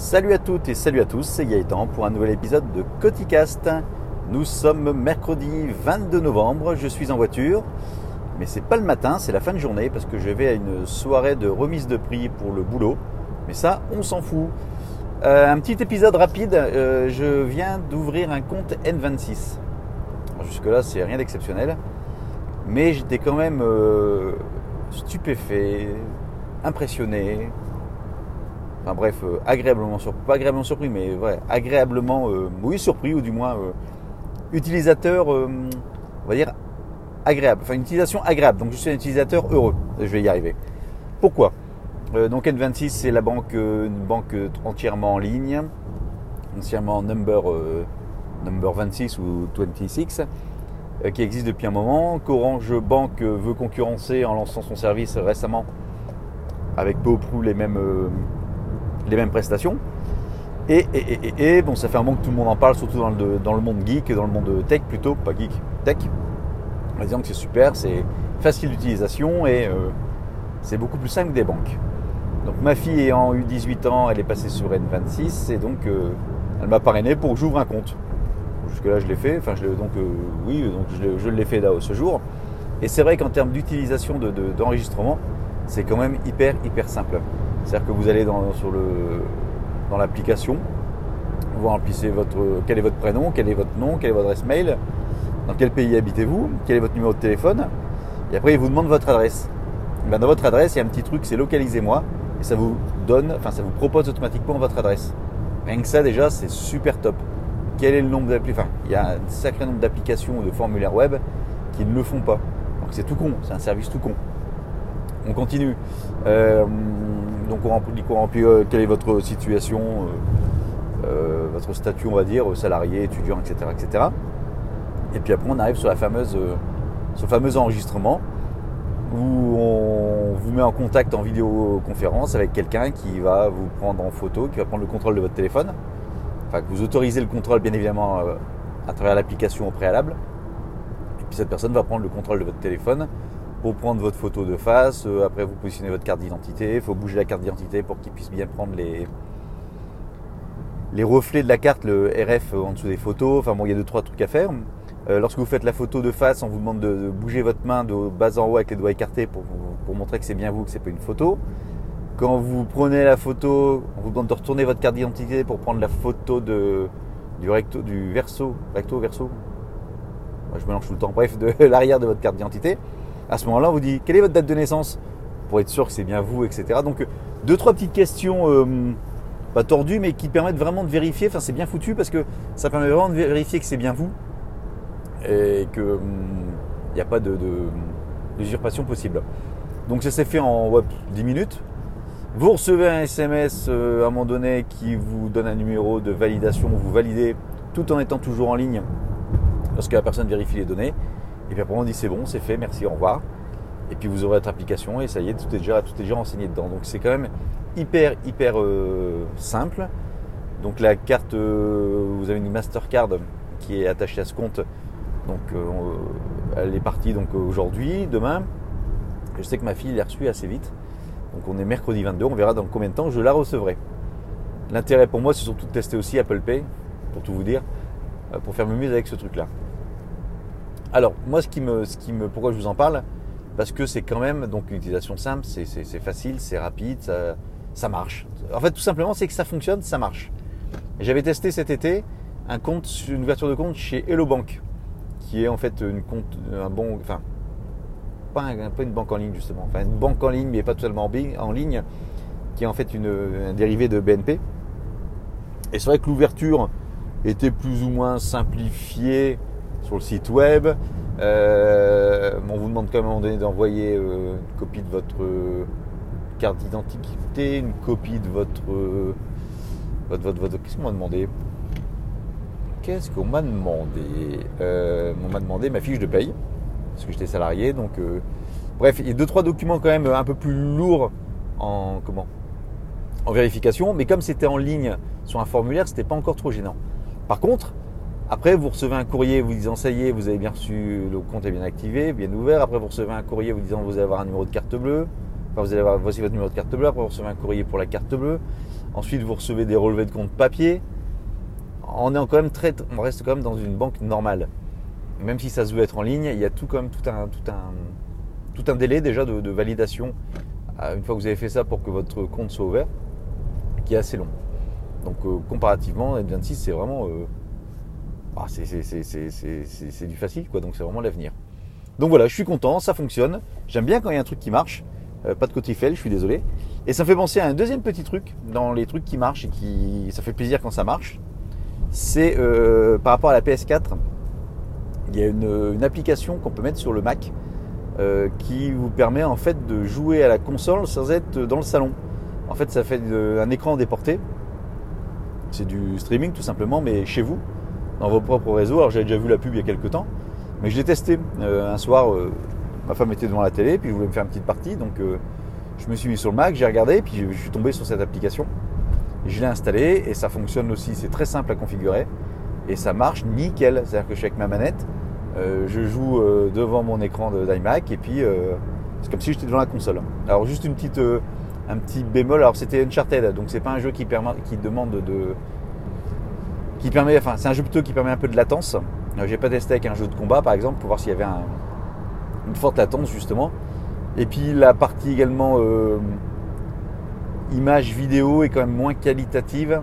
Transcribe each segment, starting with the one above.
Salut à toutes et salut à tous, c'est Gaëtan pour un nouvel épisode de Coticast. Nous sommes mercredi 22 novembre, je suis en voiture, mais c'est pas le matin, c'est la fin de journée parce que je vais à une soirée de remise de prix pour le boulot. Mais ça, on s'en fout. Euh, un petit épisode rapide, euh, je viens d'ouvrir un compte N26. Jusque-là, c'est rien d'exceptionnel, mais j'étais quand même euh, stupéfait, impressionné, Enfin bref, euh, agréablement surpris, pas agréablement surpris, mais ouais, agréablement, euh, oui, surpris, ou du moins euh, utilisateur, on va dire, agréable. Enfin, une utilisation agréable. Donc je suis un utilisateur heureux. Je vais y arriver. Pourquoi? Donc N26, c'est la banque, une banque entièrement en ligne, entièrement number, number 26 ou 26 qui existe depuis un moment, qu'Orange Bank veut concurrencer en lançant son service récemment avec peu ou prou les mêmes, les mêmes prestations. Et, bon, ça fait un moment que tout le monde en parle, surtout dans le, dans le monde geek, dans le monde tech plutôt, pas geek, tech, en disant que c'est super, c'est facile d'utilisation et euh, c'est beaucoup plus simple que des banques. Donc ma fille ayant eu 18 ans, elle est passée sur N26 et donc euh, elle m'a parrainé pour que j'ouvre un compte. Jusque-là, je l'ai fait, enfin, je donc euh, oui, donc je, l'ai fait là, ce jour. Et c'est vrai qu'en termes d'utilisation d'enregistrement, c'est quand même hyper, hyper simple. C'est-à-dire que vous allez dans, l'application, vous remplissez votre, quel est votre prénom, quel est votre nom, quelle est votre adresse mail, dans quel pays habitez-vous, quel est votre numéro de téléphone, et après il vous demande votre adresse. Ben, dans votre adresse, il y a un petit truc, c'est localisez-moi, et ça vous donne, enfin ça vous propose automatiquement votre adresse. Rien que ça déjà, c'est super top. Quel est le nombre d'applications Enfin, il y a un sacré nombre d'applications ou de formulaires web qui ne le font pas. Donc c'est tout con, c'est un service tout con. On continue. Euh, donc on remplit, euh, quelle est votre situation, euh, votre statut, on va dire, salarié, étudiant, etc., etc. Et puis après, on arrive sur la fameuse, le fameux enregistrement où on vous met en contact en vidéoconférence avec quelqu'un qui va vous prendre en photo, qui va prendre le contrôle de votre téléphone. Enfin, que vous autorisez le contrôle, bien évidemment, à travers l'application au préalable. Et puis cette personne va prendre le contrôle de votre téléphone pour prendre votre photo de face. Euh, après, vous positionnez votre carte d'identité. Il faut bouger la carte d'identité pour qu'il puisse bien prendre les, reflets de la carte, le RF en dessous des photos. Enfin bon, il y a deux trois trucs à faire. Euh, lorsque vous faites la photo de face, on vous demande de, bouger votre main de bas en haut avec les doigts écartés pour, montrer que c'est bien vous, que c'est pas une photo. Quand vous prenez la photo, on vous demande de retourner votre carte d'identité pour prendre la photo du recto, du verso, recto, verso. je mélange tout le temps. Bref, de l'arrière de votre carte d'identité à ce moment-là, on vous dit quelle est votre date de naissance pour être sûr que c'est bien vous, etc. Donc deux trois petites questions euh, pas tordues, mais qui permettent vraiment de vérifier. Enfin, c'est bien foutu parce que ça permet vraiment de vérifier que c'est bien vous et que il hum, n'y a pas de, d'usurpation possible. Donc ça s'est fait en 10 minutes. Vous recevez un SMS euh, à un moment donné qui vous donne un numéro de validation, vous validez tout en étant toujours en ligne lorsque la personne vérifie les données. Et puis après, on dit c'est bon, c'est fait, merci, au revoir. Et puis vous aurez votre application et ça y est, tout est déjà, tout est déjà renseigné dedans. Donc c'est quand même hyper, hyper euh, simple. Donc la carte, euh, vous avez une Mastercard qui est attachée à ce compte. Donc euh, elle est partie donc aujourd'hui, demain. Je sais que ma fille l'a reçue assez vite. Donc on est mercredi 22, on verra dans combien de temps je la recevrai. L'intérêt pour moi, c'est surtout de tester aussi Apple Pay, pour tout vous dire, pour faire mieux avec ce truc-là. Alors, moi, ce qui me, ce qui me, pourquoi je vous en parle Parce que c'est quand même donc une utilisation simple, c'est facile, c'est rapide, ça, marche. En fait, tout simplement, c'est que ça fonctionne, ça marche. J'avais testé cet été un compte, une ouverture de compte chez Hello Bank, qui est en fait une compte, un bon, enfin, pas, un, une banque en ligne justement, enfin une banque en ligne, mais pas totalement en ligne, qui est en fait une, un dérivé de BNP. Et c'est vrai que l'ouverture était plus ou moins simplifiée le site web. Euh, on vous demande quand même d'envoyer euh, une copie de votre euh, carte d'identité, une copie de votre, votre, votre, votre qu'est-ce qu'on m'a demandé? Qu'est-ce qu'on m'a demandé? On m'a demandé ma fiche de paye parce que j'étais salarié. Donc, bref, il y a deux trois documents quand même un peu plus lourds en comment? En vérification, mais comme c'était en ligne sur un formulaire, c'était pas encore trop gênant. Par contre, après, vous recevez un courrier vous disant ça y est, vous avez bien reçu, le compte est bien activé, bien ouvert. Après, vous recevez un courrier vous disant vous allez avoir un numéro de carte bleue. Enfin, vous allez avoir voici votre numéro de carte bleue. Après, vous recevez un courrier pour la carte bleue. Ensuite, vous recevez des relevés de compte papier. On, est quand même très, on reste quand même dans une banque normale. Même si ça se veut être en ligne, il y a tout, tout, un, tout, un, tout un délai déjà de, validation euh, une fois que vous avez fait ça pour que votre compte soit ouvert, qui est assez long. Donc euh, comparativement, N26, c'est vraiment... Euh, ah, c'est du facile, quoi. Donc c'est vraiment l'avenir. Donc voilà, je suis content, ça fonctionne. J'aime bien quand il y a un truc qui marche. pas de côté je suis désolé. Et ça me fait penser à un deuxième petit truc dans les trucs qui marchent et qui ça fait plaisir quand ça marche. C'est euh, par rapport à la PS4, il y a une, application qu'on peut mettre sur le Mac euh, qui vous permet en fait de jouer à la console sans être dans le salon. En fait, ça fait un écran déporté. C'est du streaming tout simplement, mais chez vous, dans vos propres réseaux. Alors j'avais déjà vu la pub il y a quelques temps, mais je l'ai testé euh, un soir. ma femme était devant la télé, puis je voulais me faire une petite partie, donc je me suis mis sur le Mac, j'ai regardé, puis je suis tombé sur cette application. Je l'ai installée et ça fonctionne aussi, c'est très simple à configurer et ça marche nickel. C'est-à-dire que je suis avec ma manette, euh, je joue euh, devant mon écran d'iMac et puis euh, c'est comme si j'étais devant la console. Alors juste une petite, un petit bémol, alors c'était Uncharted, donc c'est pas un jeu qui demande de... qui permet, enfin c'est un jeu plutôt qui permet un peu de latence. J'ai pas testé avec un jeu de combat par exemple pour voir s'il y avait une forte latence justement. Et puis la partie également euh, image vidéo est quand même moins qualitative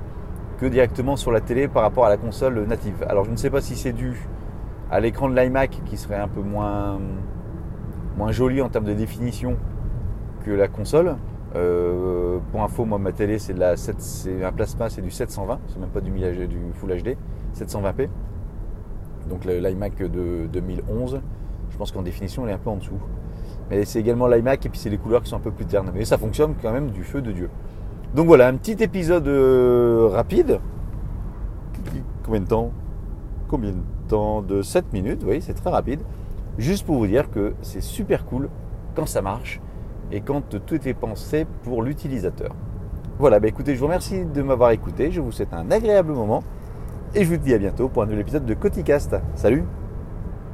que directement sur la télé par rapport à la console native. Alors je ne sais pas si c'est dû à l'écran de l'iMac qui serait un peu moins, moins joli en termes de définition que la console. Euh, pour info, moi ma télé c'est un plasma, c'est du 720, c'est même pas du, Full HD, 720p. Donc l'iMac de 2011, je pense qu'en définition elle est un peu en dessous. Mais c'est également l'iMac et puis c'est les couleurs qui sont un peu plus ternes. Mais ça fonctionne quand même du feu de Dieu. Donc voilà, un petit épisode euh, rapide. Combien de temps? Combien de temps? De 7 minutes, oui, c'est très rapide. Juste pour vous dire que c'est super cool quand ça marche et quand tout est pensé pour l'utilisateur. Voilà, bah écoutez, je vous remercie de m'avoir écouté. Je vous souhaite un agréable moment et je vous dis à bientôt pour un nouvel épisode de Coticast. Salut